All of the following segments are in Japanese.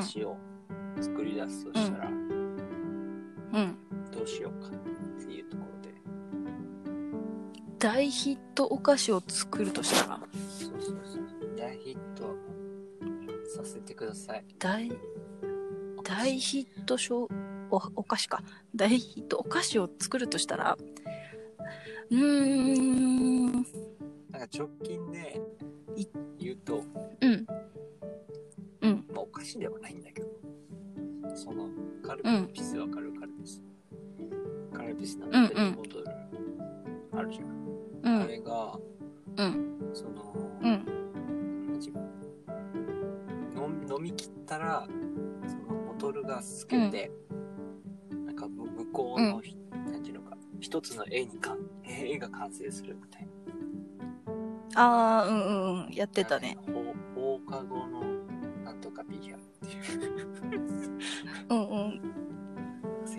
菓子を作り出すとしたら、うん。どうしようかっていうところで。大ヒットお菓子を作るとしたら、そうそうそう。大ヒットさせてください。大、大ヒットショーお、お菓子か。大ヒットお菓子を作るとしたら、うーん、なんか直近カルピスわかる、カルピス。カルピスのペットボトルあるじゃん。あうん。れが、うん。その、飲み飲み切ったら、そのボトルが透けて、なんか向向こうの、なんていうのか、一つの絵にかん絵が完成するみたいな。ああ、うんうんうん。やってたね。放放課後の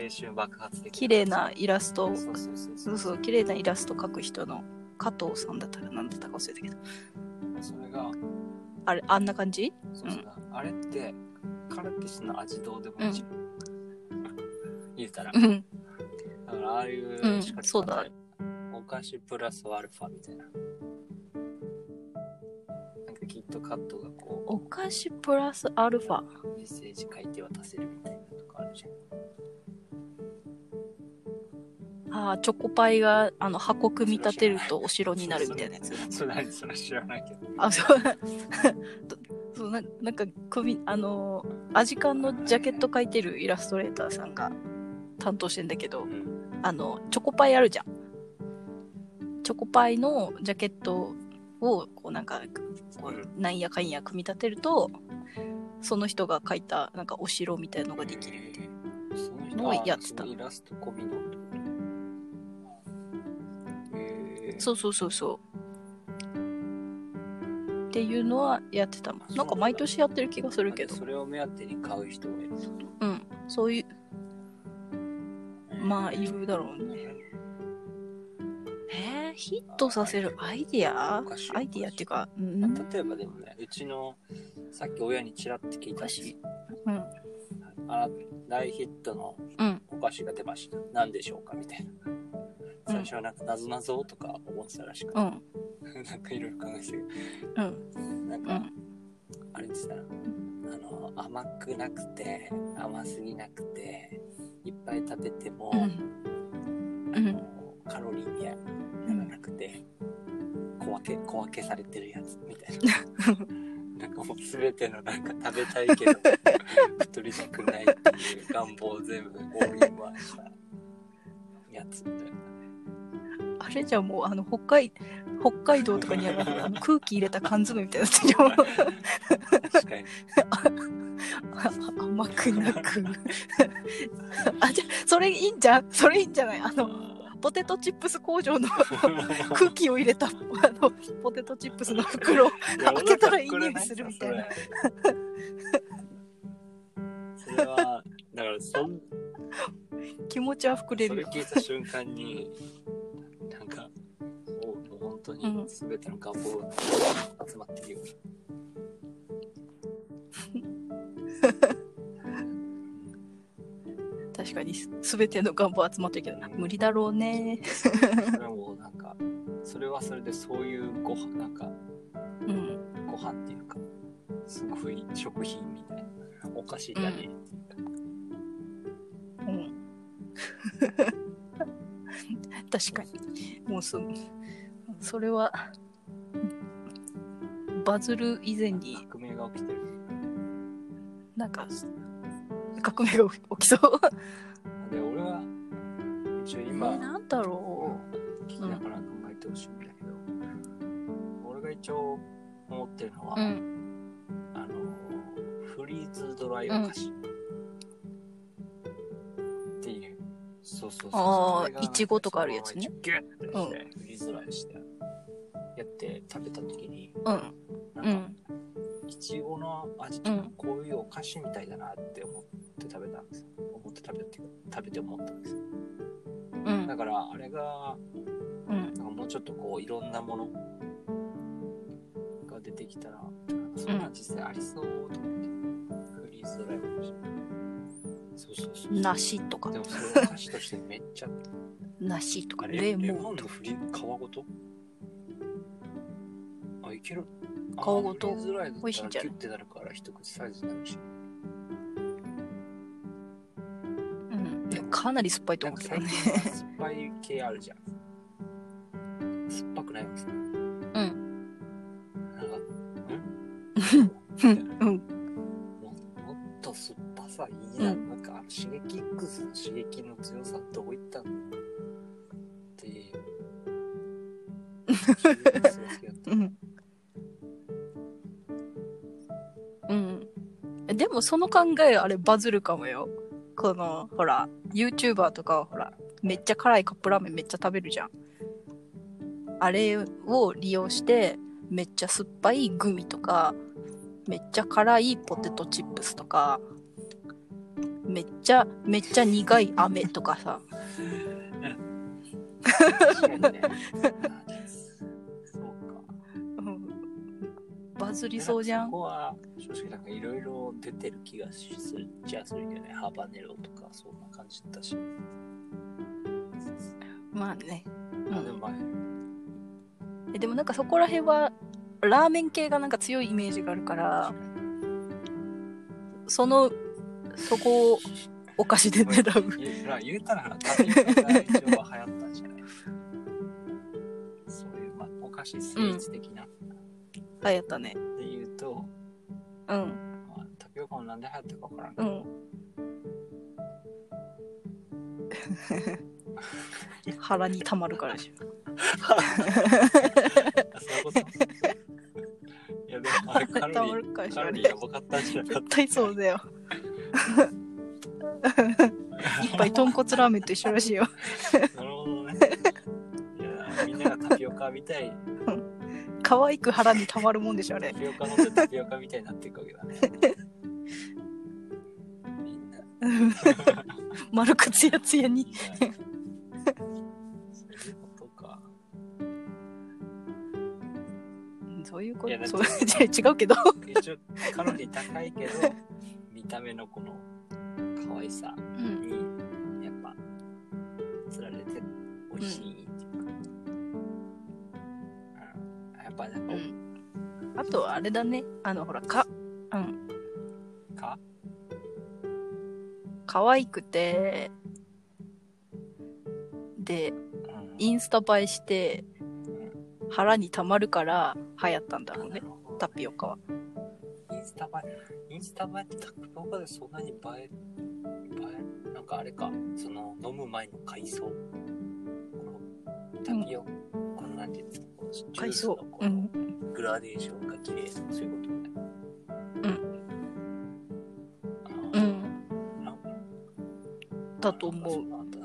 春爆発的綺麗なイラスト。をそうそうそう。そうそう、綺麗なイラスト描く人の加藤さんだったら何だったか忘れたけど。それがあれ、あんな感じ？そうそう、あれってカルピスの味どうでもいいじゃん、言うたら。うん。だからああいううんそうだ。お菓子プラスアルファみたいな。なんかキットカットがこお菓子プラスアルファ。うメッセージ書いて渡せるみたいなとかあるじゃんああ、チョコパイがあの箱組み立てるとお城になるみたいなやつ。それ何それ知らないけどあ、そう。そうななんか組み、あのー、アジカンのジャケット描いてるイラストレーターさんが担当してんだけどう、んあの、チョコパイあるじゃん。チョコパイのジャケットを、こうなんか、こうなんやかんや組み立てると、その人が描いたなんかお城みたいのができるみたいな。そのをやってたイラスト込みのそうそうそうそう。っていうのはやってたもん。なんか毎年やってる気がするけど。それを目当てに買う人がいるうん。そういう、とまあ、いるだろうね。えー、ヒットさせるアイディア？アイディアっていうか、うん。例えばでもね、うちの、さっき親にちらって聞いたしうん。あ大ヒットのうん。お菓子が出ました。何でしょうか？みたいな。最初はなんか、なぞなぞとか思ってたらしくて、うん。なんかいろいろ考えてたけうん。ど、なんか、うん。あれですたら、あの、甘くなくて、甘すぎなくて、いっぱい食べても、うん。あのカロリーにならなくて、小分け、小分けされてるやつみたいな。なんかもう全てのなんか食べたいけど、太りたくないっていう願望を全部オールインワンしたやつみたいな。あれじゃもう、あの、北海、北海道とかにあるあの 空気入れた缶詰みたいなやつじゃん。確かに。あ甘くなく。あ、じゃあそれいいんじゃんそれいいんじゃない？あの、ポテトチップス工場の 空気を入れた、あの、ポテトチップスの袋を開けたらいい匂いするみたいな。それは、だからそん、気持ちは膨れそれ。聞いた瞬間に、当に全ての願望が集まってるよ。確かに、すべての願望集まってるけど、無理だろうね。それはもうなんか、それはそれでそういうご飯、なんか、うん。ご飯っていうか、すごい食品みたいな、お菓子じゃねえっていうか。うん。確かに。もうそ、それは、バズる以前に、革命が起きてる。なんか、革命が起きそう。で、俺は、一応え今、ー、なんだろ聞きながら考えてほしいんだけど、俺が一応思ってるのは、う。うん。あの、フリーズドライお菓子。っていう。そうそうそう。あーそれがいちごとかあるやつねギュッてして、フリーズドライして、やって食べた時に、うん。なんか、うん。いちごの味とかこういうお菓子みたいだなって思って食べたんですよ。思って食べて、食べて思ったんですよ。うんだ。から、あれが、うん。なんかもうちょっとこういろんなものが出てきたら、なんかそんな実際ありそうと思って、フリーズドライかもしれない。そうそうそう。梨とかでもそれお菓子としてめっちゃ。梨とかレレモモンとかンのフリ皮ごと？あ、いける。皮ごと美味しいんじゃない？キュッてなるから一口サイズになるし。うんでもかなり酸っぱいと思うけど最ね近酸っぱい系あるじゃん。酸っぱくないですかうんなんか、ん？うんももっと酸っぱさいいな、うんなんかあのシゲキックスの刺激の強さどこ行ったのっていう。もその考えあれバズるかもよ。このほら YouTuber とかはほらめっちゃ辛いカップラーメンめっちゃ食べるじゃん。あれを利用してめっちゃ酸っぱいグミとかめっちゃ辛いポテトチップスとかめっちゃめっちゃ苦い飴とかさ。確かにね。バズりそうじゃんそこは正直なんかいろいろ出てる気がするじゃあするけどね。ハバネロとかそんな感じだし。まあね、あでもまあ。えでもなんかそこら辺はラーメン系がなんか強いイメージがあるからそのそこをお菓子で狙う。言うたらタピオカが一応流行ったんじゃない？そういう、まあ、お菓子スイーツ的な、流行ったね。で言うと、うん。まあ、タピオカもなんで流行ったかわからんけど、うん。腹にたまるからでしょ。あそういうこといやでもあれカたロリまるからでしょーカロリーやばかったんじゃなかっ絶対そうだよ。一杯豚骨ラーメンと一緒らしいよ。たなるほどね。いやみんながタピオカみたい可愛く腹にたまるもんでしょあれ。タピオカ飲んでタピオカみたいになっていくわけだね。みんな。丸くツヤツヤに。そういうことか。そういうこいやだってとそうじゃあ違うけど。一応カロリー高いけど見た目のこの可愛さうん。にやっぱつられて美味しい。っていうか、うん、あとはあれだね。あのほらかうん。か？可愛くてでうん。インスタ映えして腹にたまるから流行ったんだろうね。タピオカは。インスタ映え？インスタ映えってタピオカでそんなに映え映え？なんかあれか。その飲む前の海藻？このタピオカ、このなんていうんですか？海藻このう。んグラデーションが綺麗とかそう。いうことうーん。なんかだと思そう。なんか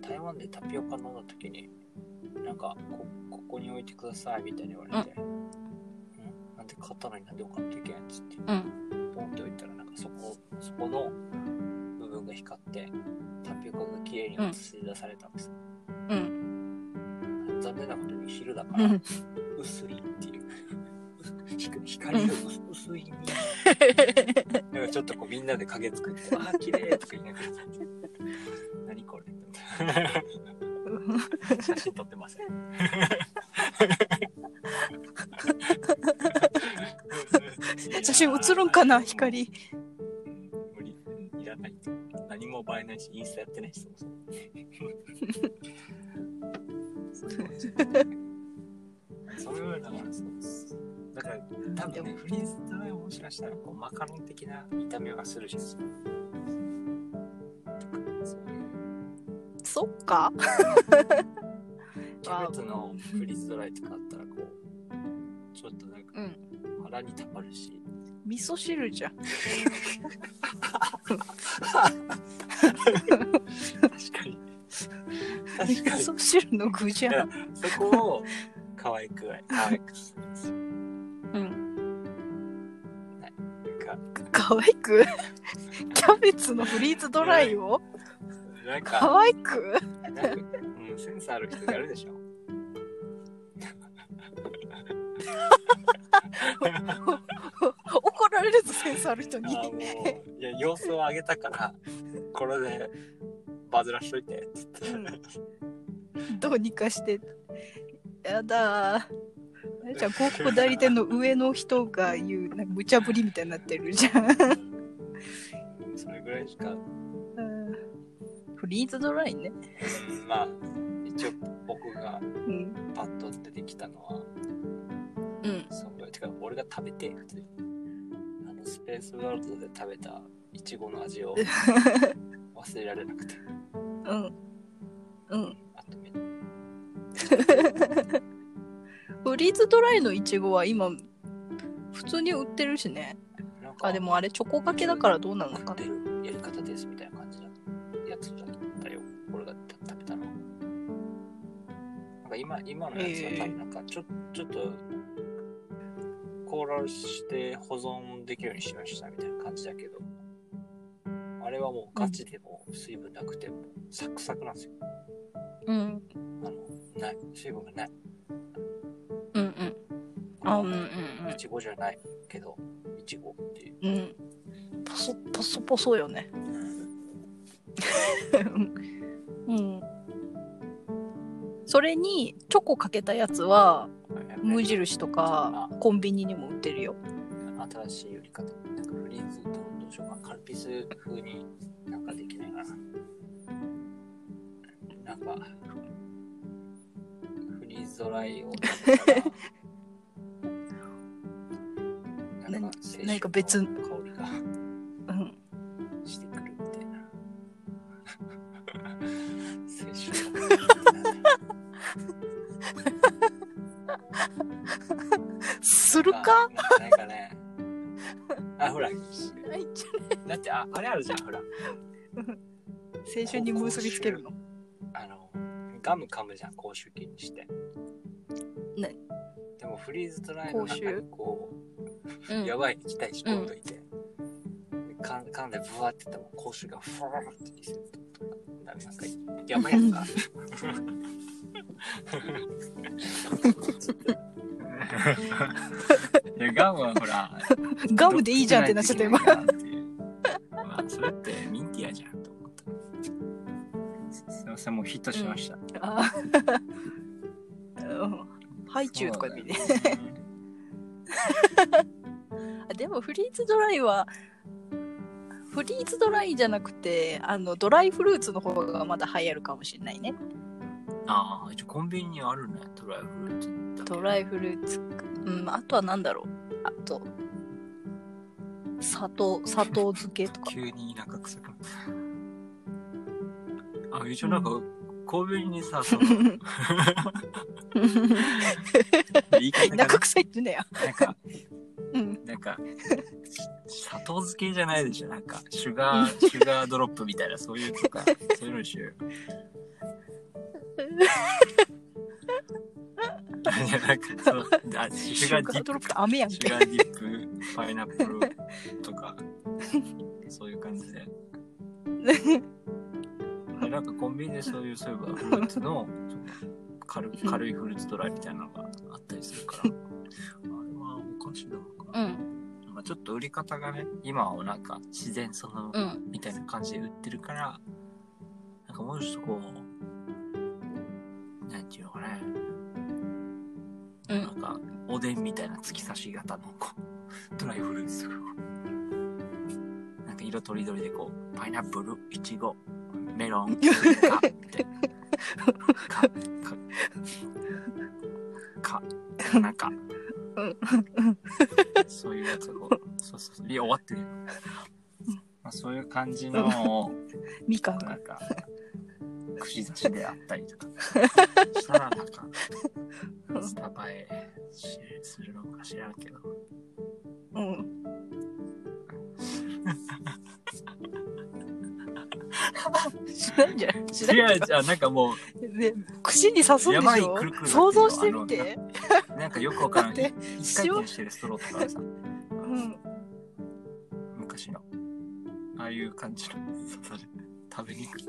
台湾でタピオカ飲んだ時になんかこここに置いてくださいみたいに言われて、うん。なんで買ったのになんで置かんといけないっつって。うん。ポンって置いたらなんかそこそこの部分が光ってタピオカが綺麗に映し出されたんです、うん残念なことに昼だかうらん。薄いっていう。光光が薄薄いに。なんかちょっとこうみんなで影作って「あー綺麗とか言いながら何これ。写真撮ってません。写真写るんかな光。無理。いらないと何も映えないしインスタやってないしそもそも いうことそれはそうです。だから多分ねフリーズドライはもしかしたらこうマカロン的な見た目がするし。そういうそっか。キャベツのフリーズドライとかあったらこうちょっとなんかうん。腹にたまるし、味噌汁じゃん 味噌汁の具じゃん。そこを可愛く可愛くするんですよ。うん。なんか。可愛く？キャベツのフリーズドライを？なんか。可愛く？うん、センスある人がやるでしょ。怒られるずセンスある人に。いや様子を上げたからこれでバズらしといてっつって、どうにかして。やだじゃん広告代理店の上の人が言うなんか無茶ぶりみたいになってるじゃん。それぐらいしか、うん。フリーズドライね。うんまあ一応僕がうん。パッと出てきたのはうん。そんぐらいてか俺が食べて普通に。あのスペースワールドで食べたいちごの味を 忘れられなくて。うん。うん。あとめフリーズドライのいちごは今普通に売ってるしね。あでもあれチョコがけだからどうなのか食ってるやり方ですみたいな感じのやつだったよ。俺が食べたのなんか今今のやつは多分なんかちょ,、ちょっと凍らして保存できるようにしましたみたいな感じだけどあれはもうガチでも水分なくてもサクサクなんですよ。うん。あのない。水分がない。うんうん。あうんうんいちごじゃないけどいちごっていう。うん。うんポソポソポソよね。うん。それにチョコかけたやつは無印とかコンビニにも売ってるよ。新しい売り方かなカルピス風になんかできないかな。なんかフリーズドライをなんか何か別るじゃんほら。青春に結びつけるの？あのガム噛むじゃん口臭菌にして。ね。でもフリーズドライの中にこう、うん。やばい液体仕込んどいて、かん噛んでブワーってやっても口臭がフワーってリセットとかなんかやばいやつが いやガムはほらガムでいいじゃんってなっちゃった今ドライはフリーズドライじゃなくてあのドライフルーツの方がまだ流行るかもしれないね。ああ一応コンビニにあるね。ドライフルーツドライフルーツか。うんあとは何だろう。あと砂糖砂糖漬けとか。急に田舎臭くあ一応なんか、コンビニにさその 言い方がね田舎臭いってねやなんかうんなんか砂糖漬けじゃないでしょ。なんかシュガーシュガードロップみたいなそういうとか そういうのでしょ。いやなんかそうあシシュガーディッププって飴やんけ。シュガーディップパイナップルとかそういう感じで。でなんかコンビニでそういうそういえばフルーツの軽軽いフルーツドライみたいなのがちょっと売り方がね今はなんか自然そのうん。みたいな感じで売ってるからなんかもうちょっとこうなんていうのかね。うん。なんかおでんみたいな突き刺し型のこうドライフルーツなんか色とりどりでこうパイナップルいちごメロンみたいなかかかなんかうんそういうやつをそうそういや終わってるよ、まあ、そういう感じのみかんなんか串刺しであったりとかしたらなんかスタバへするのか知らんけどうんしないんじゃないしない違うじゃなんかもうね、串に刺すんでしょくるくる想像してみて。うなんかよくわからんだって一回転してるストローとかさうん。昔のああいう感じの。刺され食べにく。い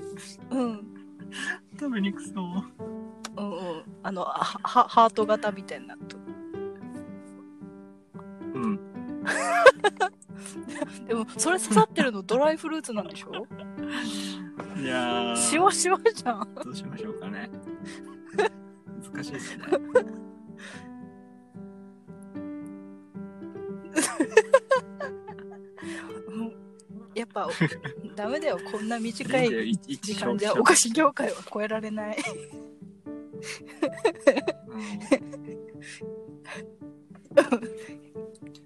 うん。食べにくそううんうん。あの、ははハート型みたいになっと。うん。もそれ刺さってるのドライフルーツなんでしょ？いやー。しわしわじゃん。どうしましょうかね。難しいですねダメだよこんな短い時間じゃ消費者お菓子業界は超えられない。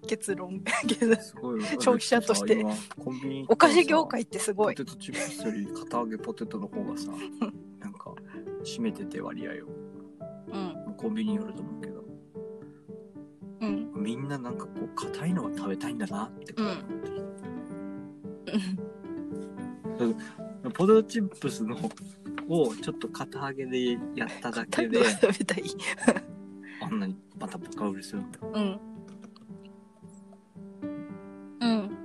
結論。消費者としてお菓子業界ってすごい。ポテトチップスより片揚げポテトの方がさなんか占めてて割合をうん。コンビニによると思うけどうん。みんななんかこう硬いのが食べたいんだなってうん思ってポテトチップスのをちょっと片揚げでやっただけで 食べたい。あんなにまたバカ売れするんだ。うん。うん。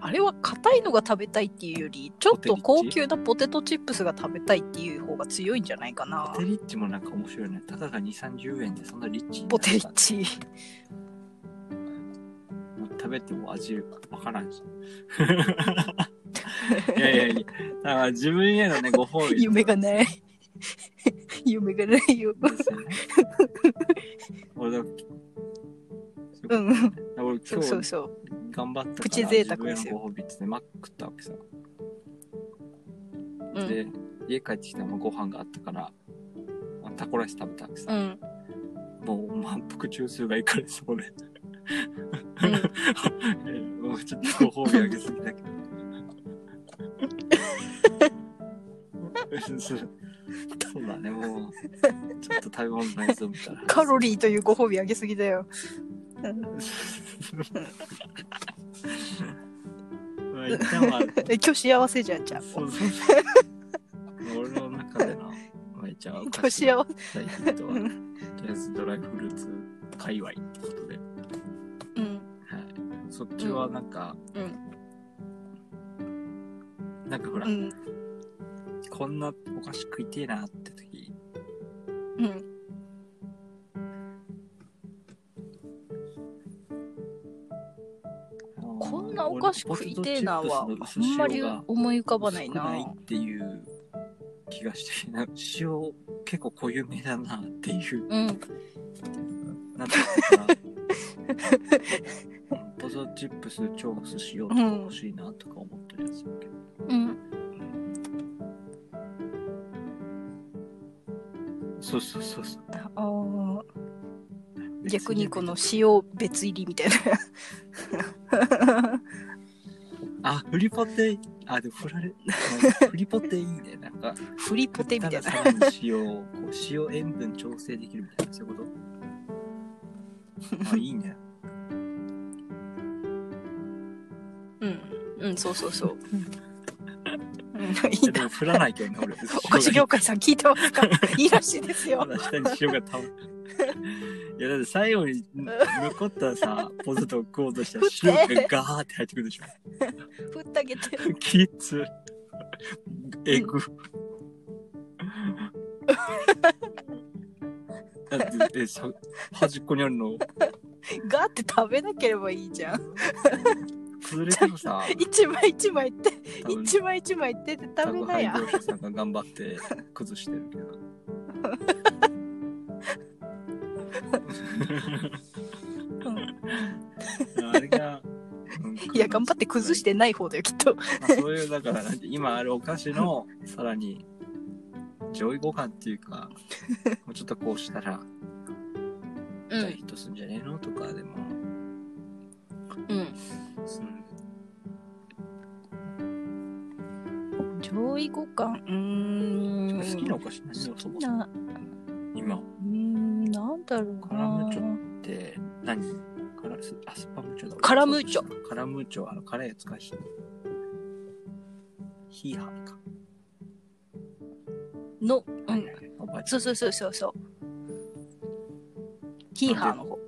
あれは硬いのが食べたいっていうよりちょっと高級なポテトチップスが食べたいっていう方が強いんじゃないかな。ポテリッチもなんか面白いね。たかが2 3 0円でそんなリッチにポテリッチ食べても味わからんし いやいやいやだから自分へのねご褒美。夢がない。夢がないよ。ですよね。俺だうん。俺そ今日うそうそう。頑張ったからプチ贅沢でご褒美ってマック食ったわけさ、うん。で家帰ってきたらご飯があったからまあタコライス食べたわけさ、うん。もう満腹中枢がいかれそうでちょっとご褒美あげすぎだけど。そうそうだねもうちょっと食べ物ないぞみたいなカロリーというご褒美あげすぎだよ、うんまあ一旦は。え今日幸せじゃんじゃんそうそう。俺の中での、今日幸せ。とりあえずドライフルーツ界隈ってことそっちはなんか、うん。なんかほら、うん。こんなお菓子食いてえなって時、うん。こんなお菓子食いてえなはあんまり思い浮かばないな。少ないっていう気がして、な塩結構濃ゆめだなっていう、うん。なんていうな。ポテトチップス超寿司用とか欲しいなとか思ったりはするけど。うんそうそうそうそう。あー逆にこの塩別入りみたいな あ、フリポテ、あ、でも振られ、フリポテいいね。なんか、フリポテみたいなさらに塩を、こう塩塩分調整できるみたいな、そういうことあ、いいね。うんうんそうそうそう、うん、いいでも振らないけどね、俺。お菓子業界さん聞いてますか？いいらしいですよまだ下に塩がたまる。いや、だって最後に残ったさ、ポテトを食おうとしたら塩がガーって入ってくるでしょ。振ってあげてキッズ。エグ。だって、え、さ、端っこにあるの、ガーって食べなければいいじゃん崩れてもさ、一枚一枚って一枚一枚ってって食べなや。さんが頑張って崩してるけど。あれが、うんいや頑張って崩してない方だよきっと。まあそういう、だから、なんて今あるお菓子の、さらに、上位互換っていうか、もうちょっとこうしたら、うん。大ヒットするんじゃねえの？とかでも、うん。すん上位互換うん好きなお菓子何をそもそも今うんなんだろうカラムーチョって何カラスあスパムチョだカラムーチョカラムーチョあの辛い。やつかヒヒーハーか、のうんはい。はい。そうそうそうそうそうヒーハーの方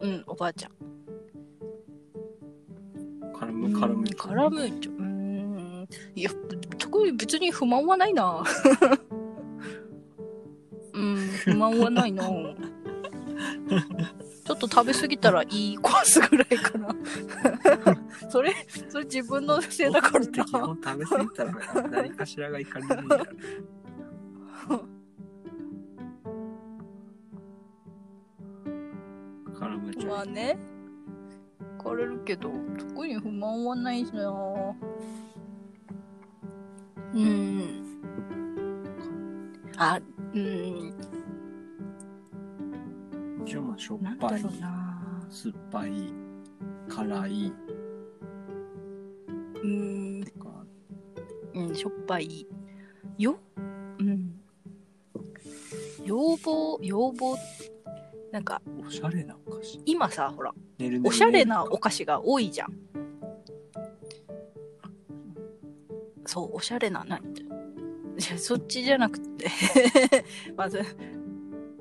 うんおばあちゃんカラムーチョカラムーチョうーんいや特に別に不満はないな うん不満はないな ちょっと食べ過ぎたらいいコースぐらいかな。それ、それ自分のせいだから基本な。食べ過ぎたら何かしらがいかれるんだよ。からまあね。枯れるけど、特に不満はないしな。うん。あ、うん。一応まあしょっぱい、うな。酸っぱい、辛いうん。うん、しょっぱい。よ、うん。要望、要望、なんか、おしゃれなお菓子。今さ、ほら、ねるねるね。おしゃれなお菓子が多いじゃん。そう、おしゃれな、ないや、そっちじゃなくて、まず、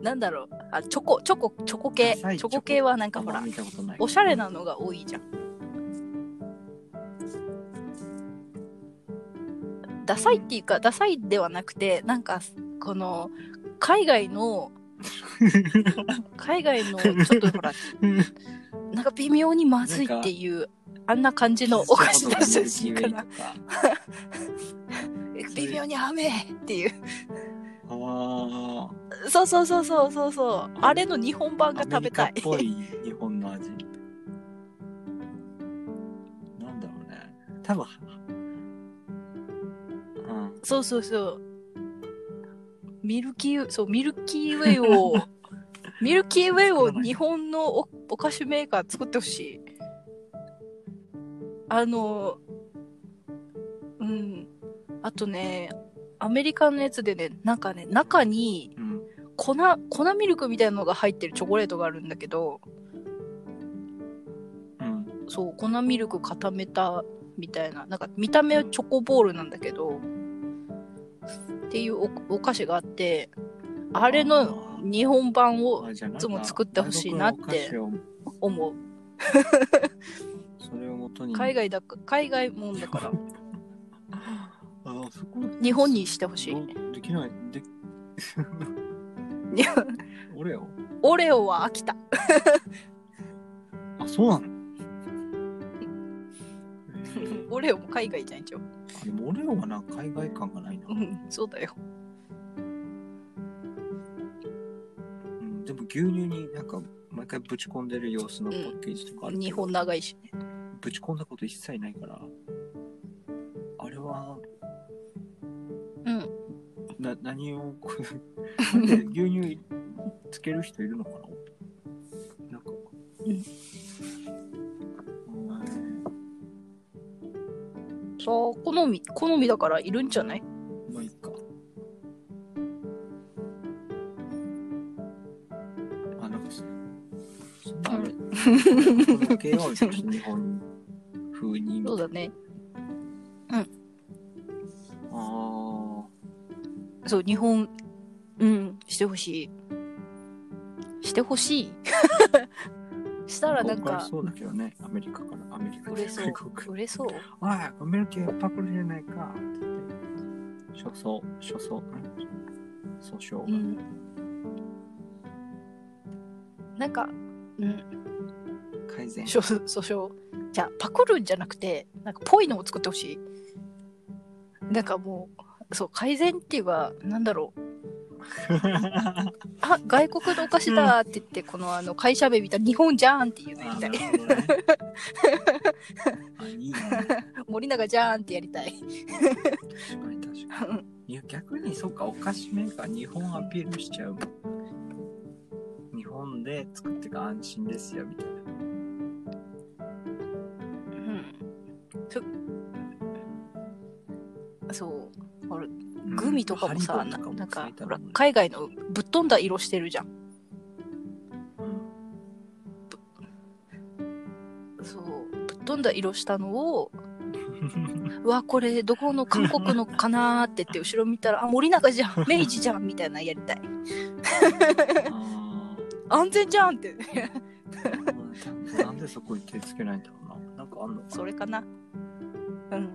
なんだろう、あ、チョコ、チョコ、チョコ系、チダサい。ョコ系はなんかほらあんま、見たことない。おしゃれなのが多いじゃん。ダサいっていうか、ダサいではなくて、なんか、この、海外の、海外の、ちょっとほら、なんか微妙にまずいっていう、あんな感じのお菓子出してほしいかな。微妙に甘えっていう。あそうそうそうそうそうそう。あれの日本版があ、食べたいアメリ。カっぽい日本の味。なんだろうね。多分、うん。そうそうそう。ミルキー、そう、ミルキーウェイを、ミルキーウェイを日本のおお菓子メーカー作ってほしい。あの、うん。あとね、アメリカのやつでね、なんかね、中にうん。粉、粉ミルクみたいなのが入ってるチョコレートがあるんだけど、うん。そう、粉ミルク固めたみたいな、なんか見た目はチョコボールなんだけど、っていうおお菓子があって、あれの日本版をいつも作ってほしいなって思う。それをもとに。海外だか、海外もんだから、あそこ日本にしてほしい。できない。で、いや俺よ。オレオは飽きた。あ、そうなの？えーオレオも海外じゃん、一応。でも俺はな海外感がないな。うん、そうだよ。うん、でも牛乳になんか毎回ぶち込んでる様子のパッケージとかあるけど、日本長いしね。ぶち込んだこと一切ないから、あれは、うん。な、何をこう、なんで牛乳つける人いるのかな？なんか、うん好み、だからいるんじゃない？まあいいか。あ、なんかそ、あれ、この系はちょっと日本風に。そうだね。あそう、日本、うん、してほしい。してほしい。したあ。らなんかそうだけどね、アメリカから、アメリカ売れそう。売れそう。アメリカパクリじゃないかって言って。初相、初訴訟が。うん。なんか、うん、改善。訴訴訟。じゃあ、パクるんじゃなくて、なんか、ぽいのを作ってほしい。なんかもう、そう、改善っていうか、なんだろう。あ、外国のお菓子だって言って、このあの会社名見たら日本じゃんっていうのやたい。ね。あ、いいね。森永じゃんってやりたい。確かに確かに。いや、逆に、そっか、お菓子メーカー日本アピールしちゃう。日本で作ってか安心ですよ、みたいな。うん。そそう。あれうんグミとかもさ、ななんかほら海外のぶっ飛んだ色してるじゃん。そう。ぶっ飛んだ色したのを、うわ、これどこの韓国のかなーって言って後ろ見たら、あ、森永じゃん、明治じゃんみたいなのやりたい。あ安全じゃんって。ーなんでそこに手つけないんだろうな。なんかあんのそれかな。うん。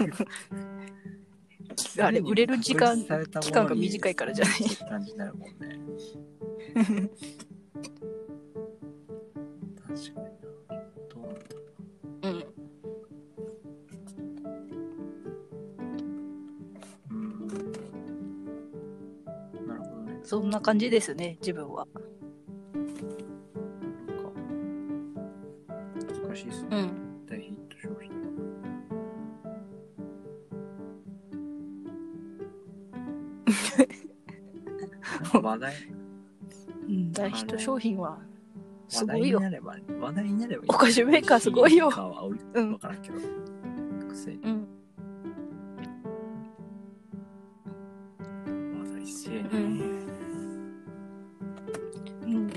あれ売れる時間期間が短いからじゃない？感じになるもんね。確かにな。どうなんだろうん。う。うん。なるほどね。そんな感じですね、自分は。難しいですね。うん。話題うん、大ヒット商品はすごいよ。話題になればいい。お菓子メーカーすごいようんわからんけど。くせにうん。話題性ね。うんうん。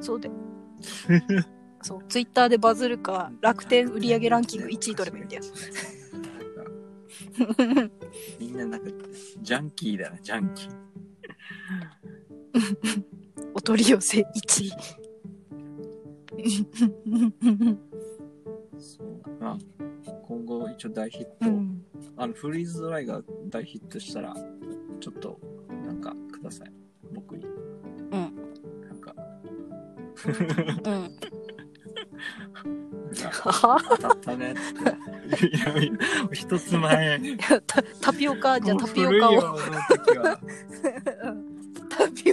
そうで。そう、ツイッターでバズるか、楽天売上ランキング1位取ればいいんだよ。みんななんか、ジャンキーだな、ジャンキー。お取り寄せ1位。そうまあ、今後一応大ヒット、うん。あの、フリーズドライが大ヒットしたら、ちょっと、なんか、ください。僕に。うん。なんか、うん。なんかは当たったねって。い やいや、一つ前。タタピオカ、じゃあタピオ古いカを。よの時は、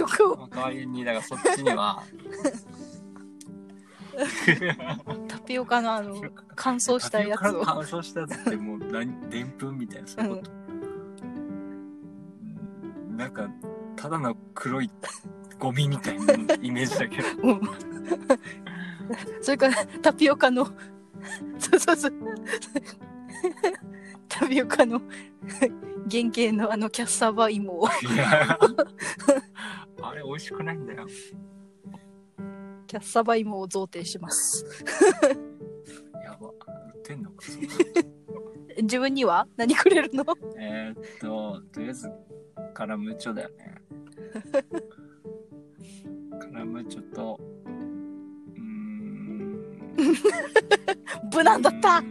タピオカを。代わりに、だからそっちには、タピオカのあの、乾燥したやつを。乾燥したやつってもう何、でんぷんみたいな、そういうこと。うんなんか、ただの黒いゴミみたいなイメージだけど。それからタピオカの、そうそうそう。タピオカの原型のあのキャッサバ芋をいや、れ美味しくないんだよ。キャッサバ芋を贈呈します。やば。売ってんのか、そんな自分には？何くれるの？えーっと、とりあえず、カラムーチョだよね。カラムーチョと、うーん。無難だったうー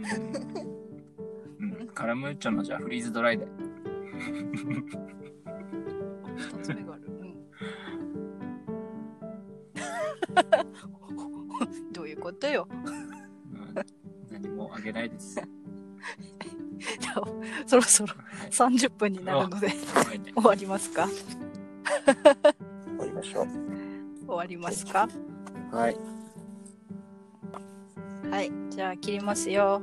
んうん、カラムーチョのじゃあフリーズドライで。どういうことよ。うん、何もあげないです。じゃあそろそろはい、30分になるのではいね 終わりますか？終わりましょう。終わりますか？はい。はい。じゃあ切りますよ。